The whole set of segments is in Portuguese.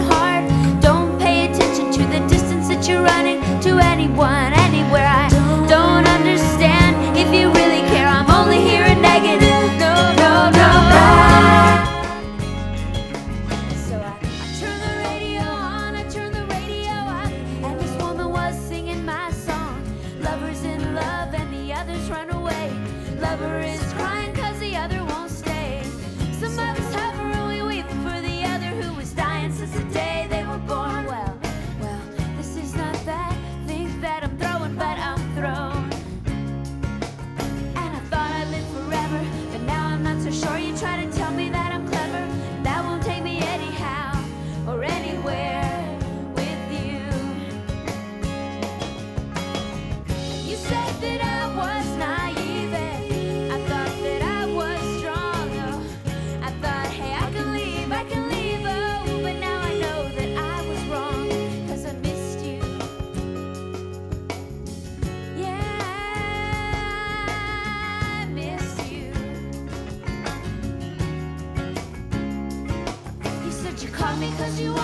and. Don't pay attention to the distance that you're running to anyone. because you are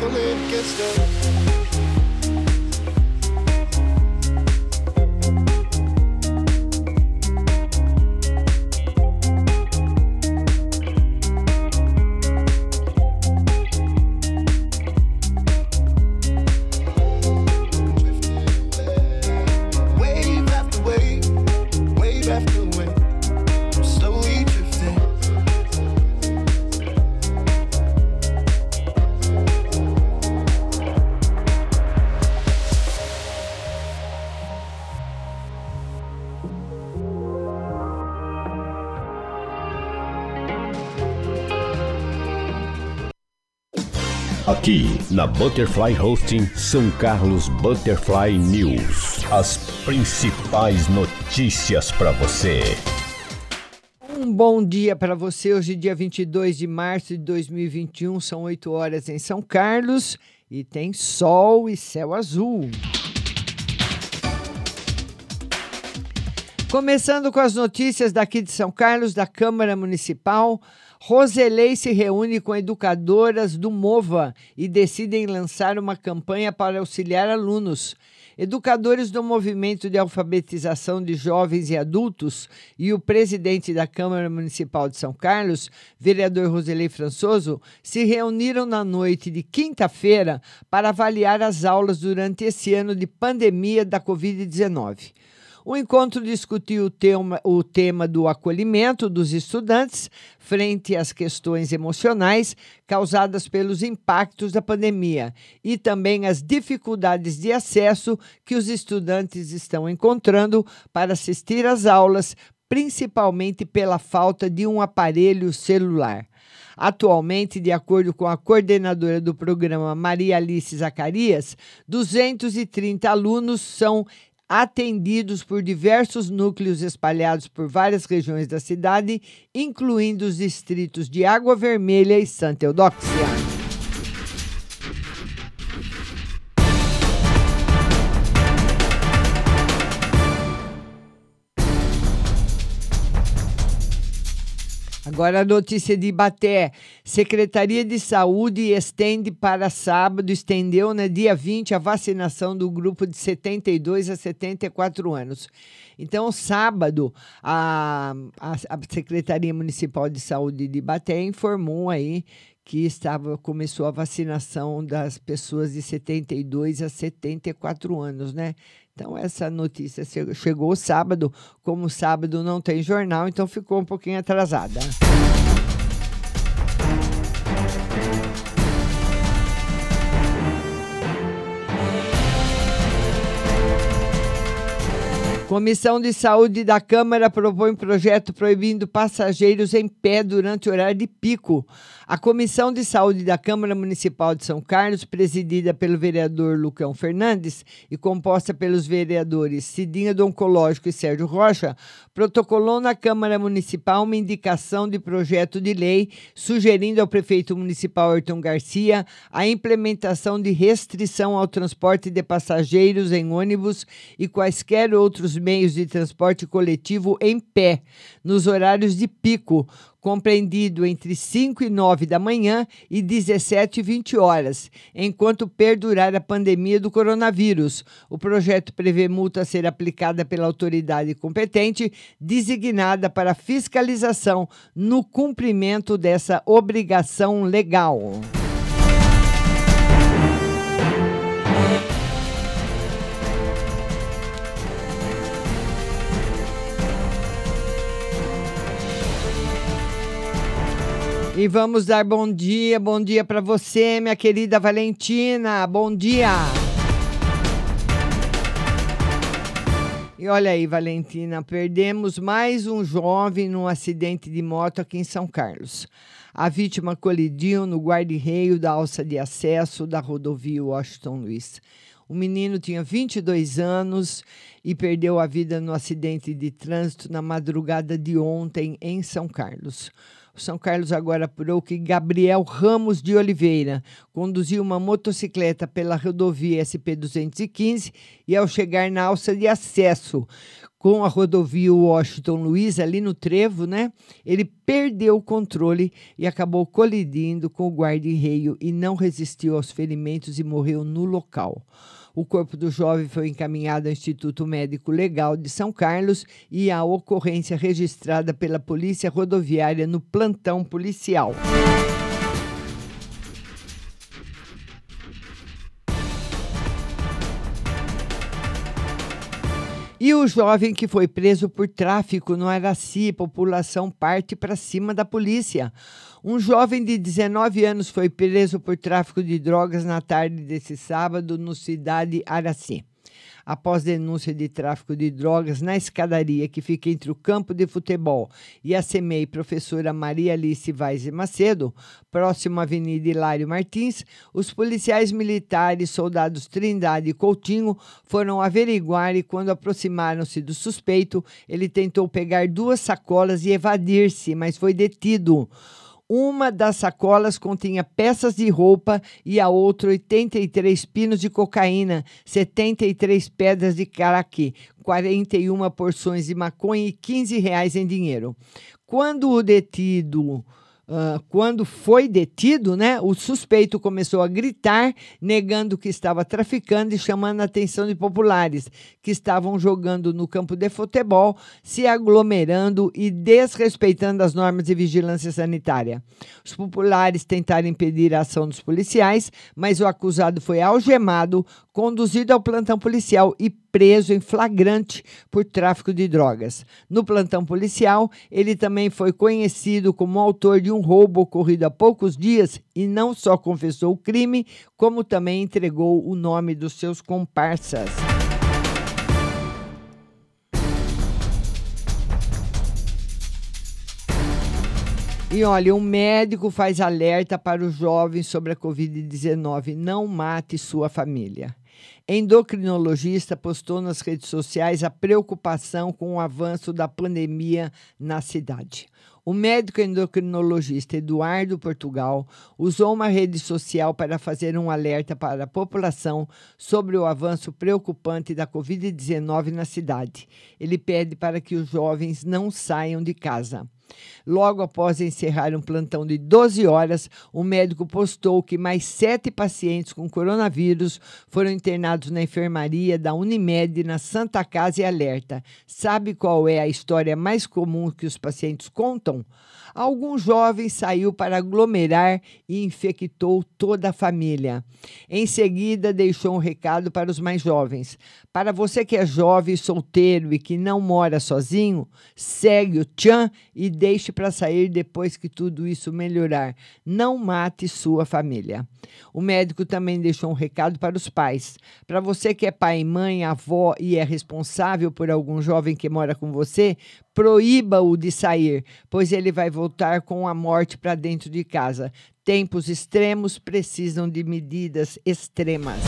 Come in, get stuck. Aqui na Butterfly Hosting São Carlos Butterfly News. As principais notícias para você. Um bom dia para você. Hoje, dia 22 de março de 2021, são 8 horas em São Carlos e tem sol e céu azul. Começando com as notícias daqui de São Carlos, da Câmara Municipal. Roselei se reúne com educadoras do MOVA e decidem lançar uma campanha para auxiliar alunos. Educadores do Movimento de Alfabetização de Jovens e Adultos e o presidente da Câmara Municipal de São Carlos, vereador Roselei Françoso, se reuniram na noite de quinta-feira para avaliar as aulas durante esse ano de pandemia da Covid-19. O encontro discutiu o tema, o tema do acolhimento dos estudantes frente às questões emocionais causadas pelos impactos da pandemia e também as dificuldades de acesso que os estudantes estão encontrando para assistir às aulas, principalmente pela falta de um aparelho celular. Atualmente, de acordo com a coordenadora do programa Maria Alice Zacarias, 230 alunos são atendidos por diversos núcleos espalhados por várias regiões da cidade, incluindo os distritos de Água Vermelha e Santa Eudóxia. Agora a notícia de Ibaté. Secretaria de Saúde estende para sábado, estendeu na dia 20 a vacinação do grupo de 72 a 74 anos. Então, sábado, a, a, Secretaria Municipal de Saúde de Ibaté informou aí que estava começou a vacinação das pessoas de 72 a 74 anos, né? Então essa notícia che- chegou sábado, como sábado não tem jornal, então ficou um pouquinho atrasada. Comissão de Saúde da Câmara propõe projeto proibindo passageiros em pé durante o horário de pico. A Comissão de Saúde da Câmara Municipal de São Carlos, presidida pelo vereador Lucão Fernandes e composta pelos vereadores Cidinha do Oncológico e Sérgio Rocha, protocolou na Câmara Municipal uma indicação de projeto de lei sugerindo ao prefeito municipal Ayrton Garcia a implementação de restrição ao transporte de passageiros em ônibus e quaisquer outros os meios de transporte coletivo em pé, nos horários de pico, compreendido entre 5 e 9 da manhã e 17 e 20 horas, enquanto perdurar a pandemia do coronavírus. O projeto prevê multa a ser aplicada pela autoridade competente, designada para fiscalização no cumprimento dessa obrigação legal. E vamos dar bom dia, bom dia para você, minha querida Valentina. Bom dia. E olha aí, Valentina, perdemos mais um jovem num acidente de moto aqui em São Carlos. A vítima colidiu no guarda-reio da alça de acesso da rodovia Washington Luiz. O menino tinha 22 anos e perdeu a vida no acidente de trânsito na madrugada de ontem em São Carlos. São Carlos agora apurou que Gabriel Ramos de Oliveira conduziu uma motocicleta pela rodovia SP-215 e, ao chegar na alça de acesso com a rodovia Washington Luiz, ali no trevo, né? Ele perdeu o controle e acabou colidindo com o guarda-reio e não resistiu aos ferimentos e morreu no local. O corpo do jovem foi encaminhado ao Instituto Médico Legal de São Carlos e a ocorrência registrada pela Polícia Rodoviária no plantão policial. E o jovem que foi preso por tráfico no Araci, população parte para cima da polícia. Um jovem de 19 anos foi preso por tráfico de drogas na tarde desse sábado no cidade Araci. Após denúncia de tráfico de drogas na escadaria que fica entre o campo de futebol e a CEMEI professora Maria Alice Vaz Macedo, próximo à Avenida Hilário Martins, os policiais militares, soldados Trindade e Coutinho foram averiguar e quando aproximaram-se do suspeito, ele tentou pegar duas sacolas e evadir-se, mas foi detido. Uma das sacolas continha peças de roupa e a outra 83 pinos de cocaína, 73 pedras de crack, 41 porções de maconha e 15 reais em dinheiro. Quando o detido Uh, quando foi detido, né, o suspeito começou a gritar, negando que estava traficando e chamando a atenção de populares que estavam jogando no campo de futebol, se aglomerando e desrespeitando as normas de vigilância sanitária. Os populares tentaram impedir a ação dos policiais, mas o acusado foi algemado, conduzido ao plantão policial e preso em flagrante por tráfico de drogas. No plantão policial, ele também foi conhecido como autor de um roubo ocorrido há poucos dias e não só confessou o crime, como também entregou o nome dos seus comparsas. E olha, um médico faz alerta para os jovens sobre a Covid-19: não mate sua família. Endocrinologista postou nas redes sociais a preocupação com o avanço da pandemia na cidade. O médico endocrinologista Eduardo Portugal usou uma rede social para fazer um alerta para a população sobre o avanço preocupante da Covid-19 na cidade. Ele pede para que os jovens não saiam de casa. Logo após encerrar um plantão de 12 horas, o médico postou que mais sete pacientes com coronavírus foram internados na enfermaria da Unimed na Santa Casa e alerta. Sabe qual é a história mais comum que os pacientes contam? Algum jovem saiu para aglomerar e infectou toda a família. Em seguida, deixou um recado para os mais jovens. Para você que é jovem, solteiro e que não mora sozinho, segue o Tchan e deixe para sair depois que tudo isso melhorar. Não mate sua família. O médico também deixou um recado para os pais. Para você que é pai, mãe, avó e é responsável por algum jovem que mora com você, proíba-o de sair, pois ele vai voltar com a morte para dentro de casa. Tempos extremos precisam de medidas extremas.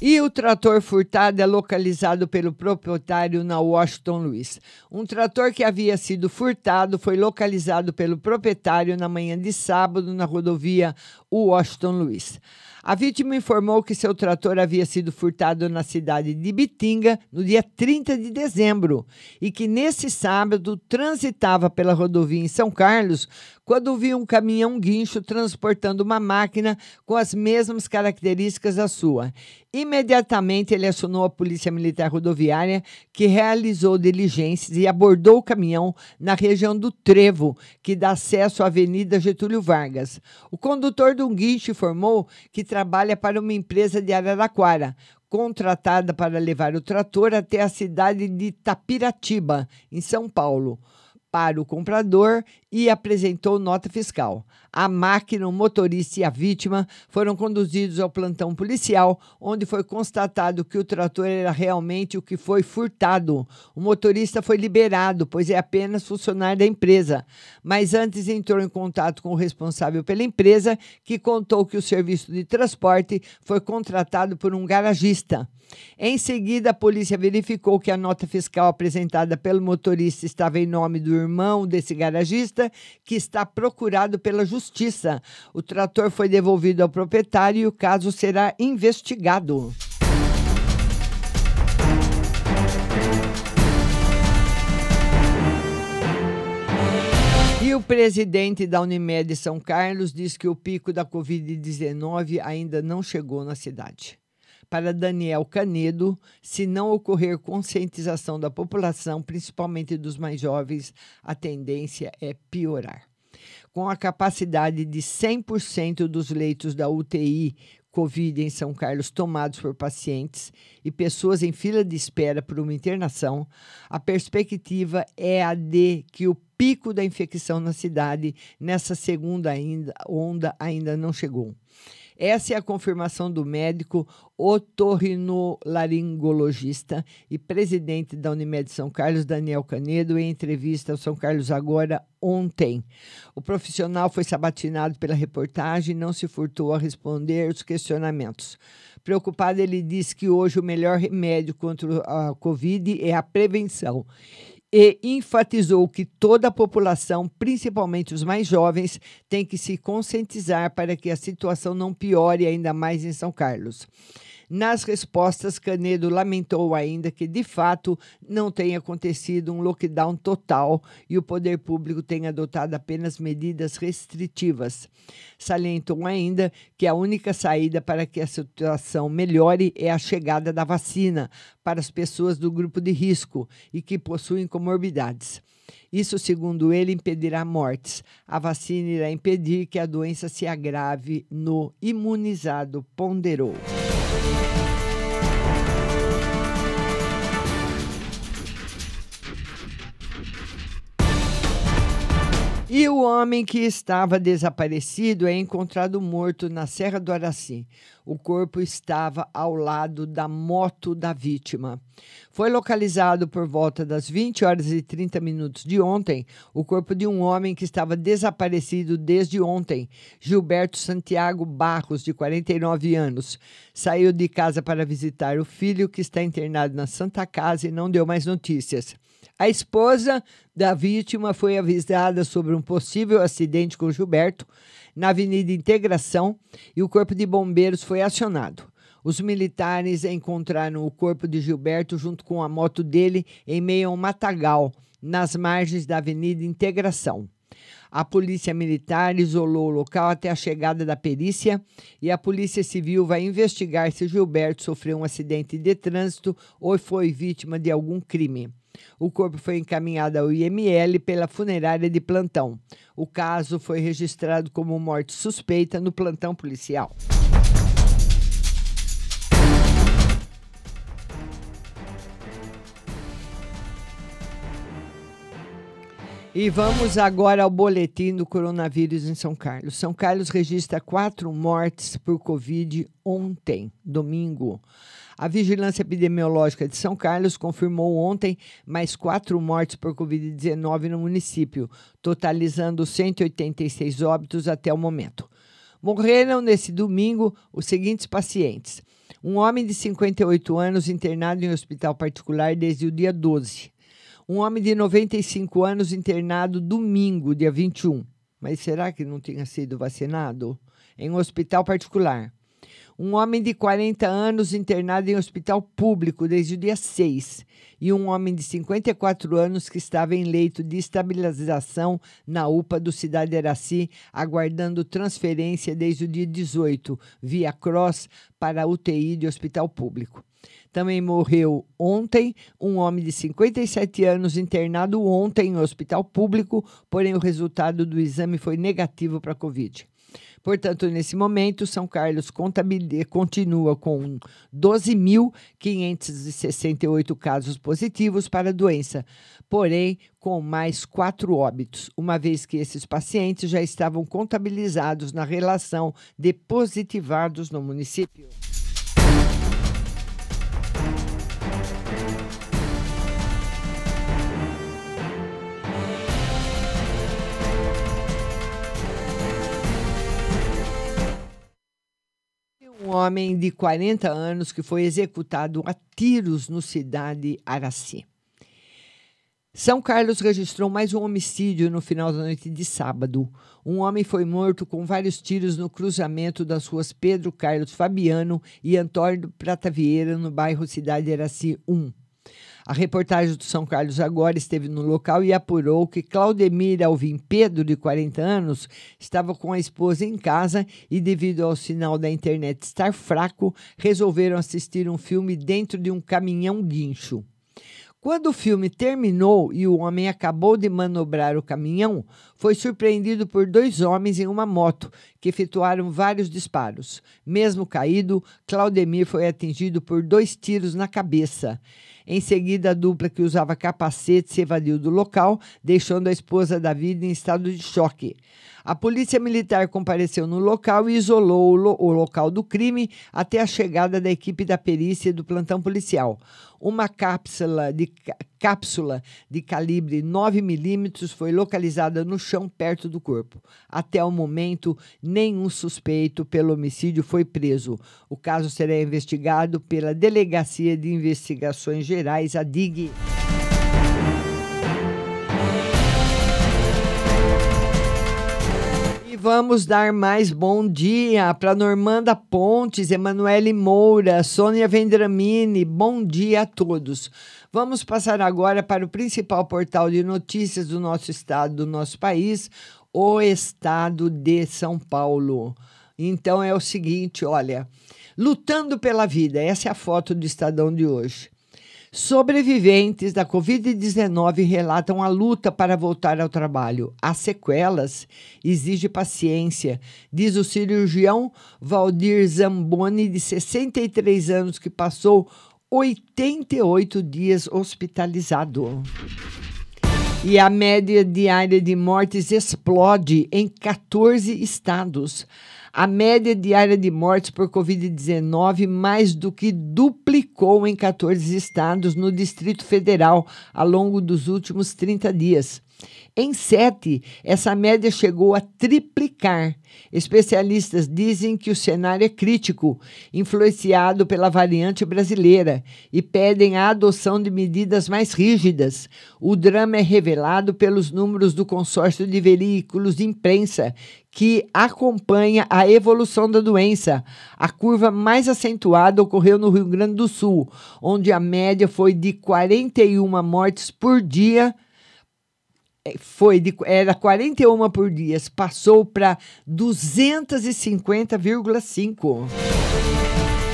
E o trator furtado é localizado pelo proprietário na Washington Luiz. Um trator que havia sido furtado foi localizado pelo proprietário na manhã de sábado na rodovia Washington Luiz. A vítima informou que seu trator havia sido furtado na cidade de Bitinga no dia 30 de dezembro e que nesse sábado transitava pela rodovia em São Carlos quando viu um caminhão guincho transportando uma máquina com as mesmas características da sua. Imediatamente ele acionou a Polícia Militar Rodoviária, que realizou diligências e abordou o caminhão na região do Trevo, que dá acesso à Avenida Getúlio Vargas. O condutor do guincho informou que trabalha para uma empresa de Araraquara, contratada para levar o trator até a cidade de Tapiratiba, em São Paulo para o comprador e apresentou nota fiscal. A máquina, o motorista e a vítima foram conduzidos ao plantão policial, onde foi constatado que o trator era realmente o que foi furtado. O motorista foi liberado, pois é apenas funcionário da empresa. Mas antes entrou em contato com o responsável pela empresa, que contou que o serviço de transporte foi contratado por um garagista. Em seguida, a polícia verificou que a nota fiscal apresentada pelo motorista estava em nome do irmão desse garagista, que está procurado pela justiça. O trator foi devolvido ao proprietário e o caso será investigado. E o presidente da Unimed São Carlos diz que o pico da Covid-19 ainda não chegou na cidade. Para Daniel Canedo, se não ocorrer conscientização da população, principalmente dos mais jovens, a tendência é piorar. Com a capacidade de 100% dos leitos da UTI Covid em São Carlos tomados por pacientes e pessoas em fila de espera por uma internação, a perspectiva é a de que o pico da infecção na cidade nessa segunda ainda, onda ainda não chegou. Essa é a confirmação do médico otorrinolaringologista e presidente da Unimed São Carlos, Daniel Canedo, em entrevista ao São Carlos Agora ontem. O profissional foi sabatinado pela reportagem e não se furtou a responder os questionamentos. Preocupado, ele disse que hoje o melhor remédio contra a Covid é a prevenção e enfatizou que toda a população, principalmente os mais jovens, tem que se conscientizar para que a situação não piore ainda mais em São Carlos. Nas respostas, Canedo lamentou ainda que, de fato, não tenha acontecido um lockdown total e o poder público tenha adotado apenas medidas restritivas. Salientou ainda que a única saída para que a situação melhore é a chegada da vacina para as pessoas do grupo de risco e que possuem comorbidades. Isso, segundo ele, impedirá mortes. A vacina irá impedir que a doença se agrave no imunizado, ponderou. Bye. E o homem que estava desaparecido é encontrado morto na Serra do Araci. O corpo estava ao lado da moto da vítima. Foi localizado por volta das 20 horas e 30 minutos de ontem o corpo de um homem que estava desaparecido desde ontem, Gilberto Santiago Barros, de 49 anos. Saiu de casa para visitar o filho que está internado na Santa Casa e não deu mais notícias. A esposa da vítima foi avisada sobre um possível acidente com Gilberto na Avenida Integração e o Corpo de Bombeiros foi acionado. Os militares encontraram o corpo de Gilberto junto com a moto dele em meio a um matagal, nas margens da Avenida Integração. A polícia militar isolou o local até a chegada da perícia e a Polícia Civil vai investigar se Gilberto sofreu um acidente de trânsito ou foi vítima de algum crime. O corpo foi encaminhado ao IML pela funerária de plantão. O caso foi registrado como morte suspeita no plantão policial. E vamos agora ao boletim do coronavírus em São Carlos. São Carlos registra quatro mortes por Covid ontem, domingo. A Vigilância Epidemiológica de São Carlos confirmou ontem mais quatro mortes por Covid-19 no município, totalizando 186 óbitos até o momento. Morreram nesse domingo os seguintes pacientes: Um homem de 58 anos internado em hospital particular desde o dia 12. Um homem de 95 anos internado domingo, dia 21. Mas será que não tinha sido vacinado? Em um hospital particular. Um homem de 40 anos internado em hospital público desde o dia 6 e um homem de 54 anos que estava em leito de estabilização na UPA do Cidade Araci, aguardando transferência desde o dia 18, via Cross, para UTI de hospital público. Também morreu ontem um homem de 57 anos internado ontem em hospital público, porém o resultado do exame foi negativo para a Covid. Portanto, nesse momento, São Carlos continua com 12.568 casos positivos para a doença, porém com mais quatro óbitos, uma vez que esses pacientes já estavam contabilizados na relação de positivados no município. Homem de 40 anos que foi executado a tiros no cidade Araci. São Carlos registrou mais um homicídio no final da noite de sábado. Um homem foi morto com vários tiros no cruzamento das ruas Pedro Carlos Fabiano e Antônio Prata Vieira, no bairro Cidade Araci 1. A reportagem do São Carlos agora esteve no local e apurou que Claudemir Alvim Pedro, de 40 anos, estava com a esposa em casa e, devido ao sinal da internet estar fraco, resolveram assistir um filme dentro de um caminhão guincho. Quando o filme terminou e o homem acabou de manobrar o caminhão, foi surpreendido por dois homens em uma moto que efetuaram vários disparos. Mesmo caído, Claudemir foi atingido por dois tiros na cabeça. Em seguida, a dupla que usava capacete se evadiu do local, deixando a esposa da vida em estado de choque. A polícia militar compareceu no local e isolou o, lo o local do crime até a chegada da equipe da perícia e do plantão policial. Uma cápsula de, cápsula de calibre 9 milímetros foi localizada no chão perto do corpo. Até o momento, nenhum suspeito pelo homicídio foi preso. O caso será investigado pela Delegacia de Investigações Gerais, a DIG. Vamos dar mais bom dia para Normanda Pontes, Emanuele Moura, Sônia Vendramini. Bom dia a todos. Vamos passar agora para o principal portal de notícias do nosso estado, do nosso país, o estado de São Paulo. Então é o seguinte, olha, lutando pela vida, essa é a foto do Estadão de hoje. Sobreviventes da Covid-19 relatam a luta para voltar ao trabalho. As sequelas exige paciência, diz o cirurgião Valdir Zamboni, de 63 anos, que passou 88 dias hospitalizado. E a média diária de mortes explode em 14 estados. A média diária de mortes por Covid-19 mais do que duplicou em 14 estados no Distrito Federal ao longo dos últimos 30 dias. Em sete, essa média chegou a triplicar. Especialistas dizem que o cenário é crítico, influenciado pela variante brasileira, e pedem a adoção de medidas mais rígidas. O drama é revelado pelos números do consórcio de veículos de imprensa, que acompanha a evolução da doença. A curva mais acentuada ocorreu no Rio Grande do Sul, onde a média foi de 41 mortes por dia foi de, era 41 por dia, passou para 250,5.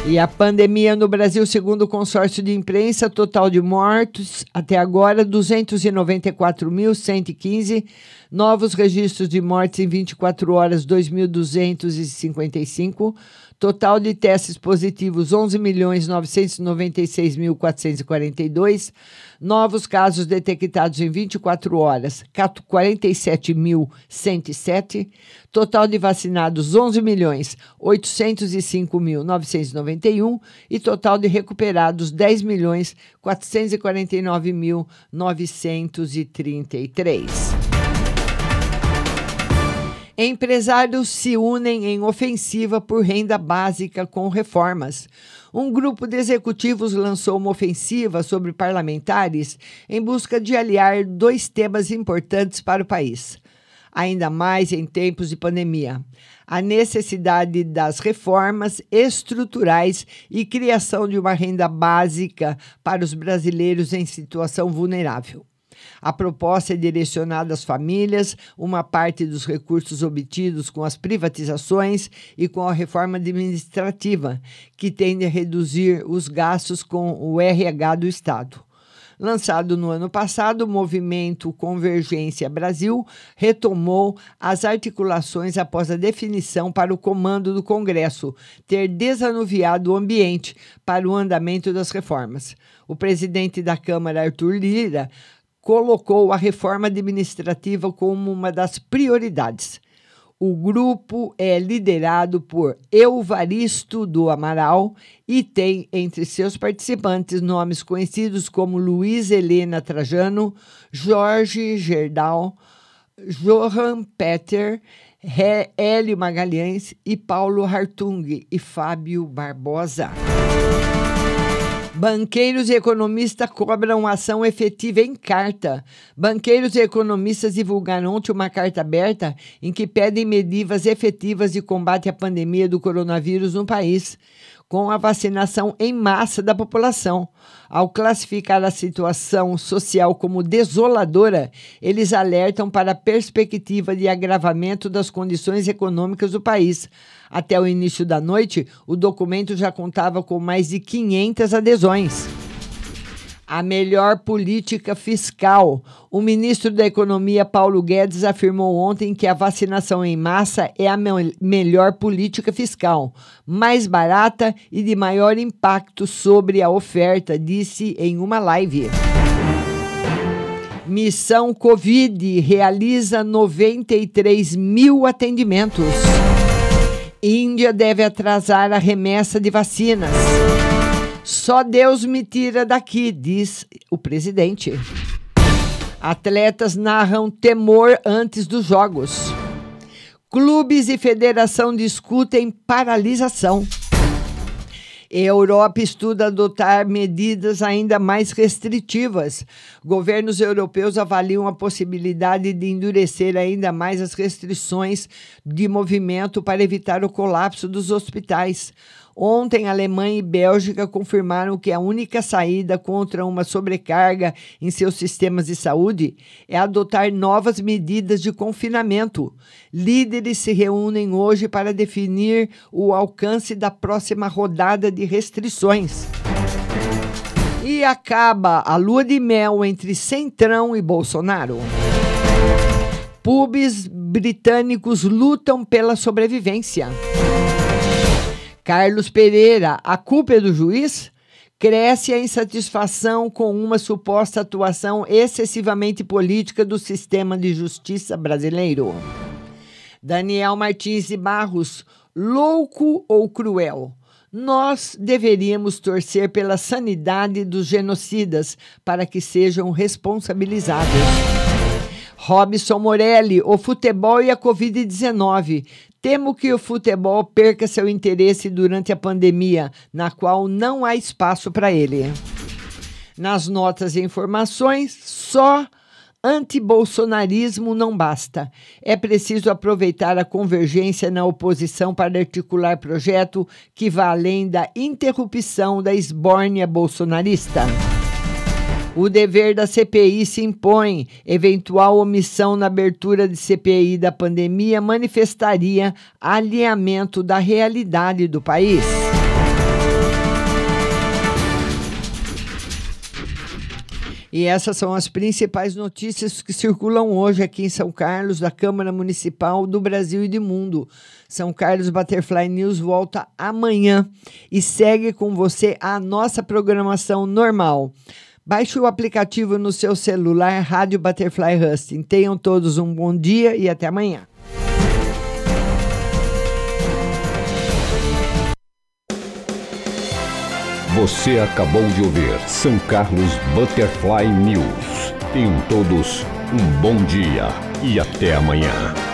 E a pandemia no Brasil, segundo o consórcio de imprensa, total de mortos até agora 294.115, novos registros de mortes em 24 horas 2.255, total de testes positivos 11.996.442, novos casos detectados em 24 horas 47.107, total de vacinados 11.805.991 e total de recuperados 10.449.933. Empresários se unem em ofensiva por renda básica com reformas. Um grupo de executivos lançou uma ofensiva sobre parlamentares em busca de aliar dois temas importantes para o país ainda mais em tempos de pandemia. A necessidade das reformas estruturais e criação de uma renda básica para os brasileiros em situação vulnerável. A proposta é direcionada às famílias, uma parte dos recursos obtidos com as privatizações e com a reforma administrativa, que tende a reduzir os gastos com o RH do Estado. Lançado no ano passado, o movimento Convergência Brasil retomou as articulações após a definição para o comando do Congresso ter desanuviado o ambiente para o andamento das reformas. O presidente da Câmara, Arthur Lira, colocou a reforma administrativa como uma das prioridades. O grupo é liderado por Euvaristo do Amaral e tem entre seus participantes nomes conhecidos como Luiz Helena Trajano, Jorge Gerdau, Johan Peter, Hélio Magalhães e Paulo Hartung e Fábio Barbosa. Banqueiros e economistas cobram ação efetiva em carta. Banqueiros e economistas divulgaram ontem uma carta aberta em que pedem medidas efetivas de combate à pandemia do coronavírus no país com a vacinação em massa da população. Ao classificar a situação social como desoladora, eles alertam para a perspectiva de agravamento das condições econômicas do país. Até o início da noite, o documento já contava com mais de 500 adesões a melhor política fiscal. O ministro da Economia, Paulo Guedes, afirmou ontem que a vacinação em massa é a me melhor política fiscal, mais barata e de maior impacto sobre a oferta, disse em uma live. Missão Covid realiza 93 mil atendimentos. Índia deve atrasar a remessa de vacinas. Só Deus me tira daqui, diz o presidente. Atletas narram temor antes dos jogos. Clubes e federação discutem paralisação. Europa estuda adotar medidas ainda mais restritivas. Governos europeus avaliam a possibilidade de endurecer ainda mais as restrições de movimento para evitar o colapso dos hospitais. Ontem, Alemanha e Bélgica confirmaram que a única saída contra uma sobrecarga em seus sistemas de saúde é adotar novas medidas de confinamento. Líderes se reúnem hoje para definir o alcance da próxima rodada de restrições. E acaba a lua de mel entre Centrão e Bolsonaro. Pubs britânicos lutam pela sobrevivência. Carlos Pereira, a culpa é do juiz? Cresce a insatisfação com uma suposta atuação excessivamente política do sistema de justiça brasileiro. Daniel Martins de Barros, louco ou cruel? Nós deveríamos torcer pela sanidade dos genocidas para que sejam responsabilizados. Robson Morelli, o futebol e a Covid-19. Temo que o futebol perca seu interesse durante a pandemia, na qual não há espaço para ele. Nas notas e informações, só antibolsonarismo não basta. É preciso aproveitar a convergência na oposição para articular projeto que vá além da interrupção da esbórnia bolsonarista. O dever da CPI se impõe. Eventual omissão na abertura de CPI da pandemia manifestaria alinhamento da realidade do país. E essas são as principais notícias que circulam hoje aqui em São Carlos, da Câmara Municipal do Brasil e do Mundo. São Carlos Butterfly News volta amanhã e segue com você a nossa programação normal. Baixe o aplicativo no seu celular Rádio Butterfly Husting. Tenham todos um bom dia e até amanhã. Você acabou de ouvir São Carlos Butterfly News. Tenham todos um bom dia e até amanhã.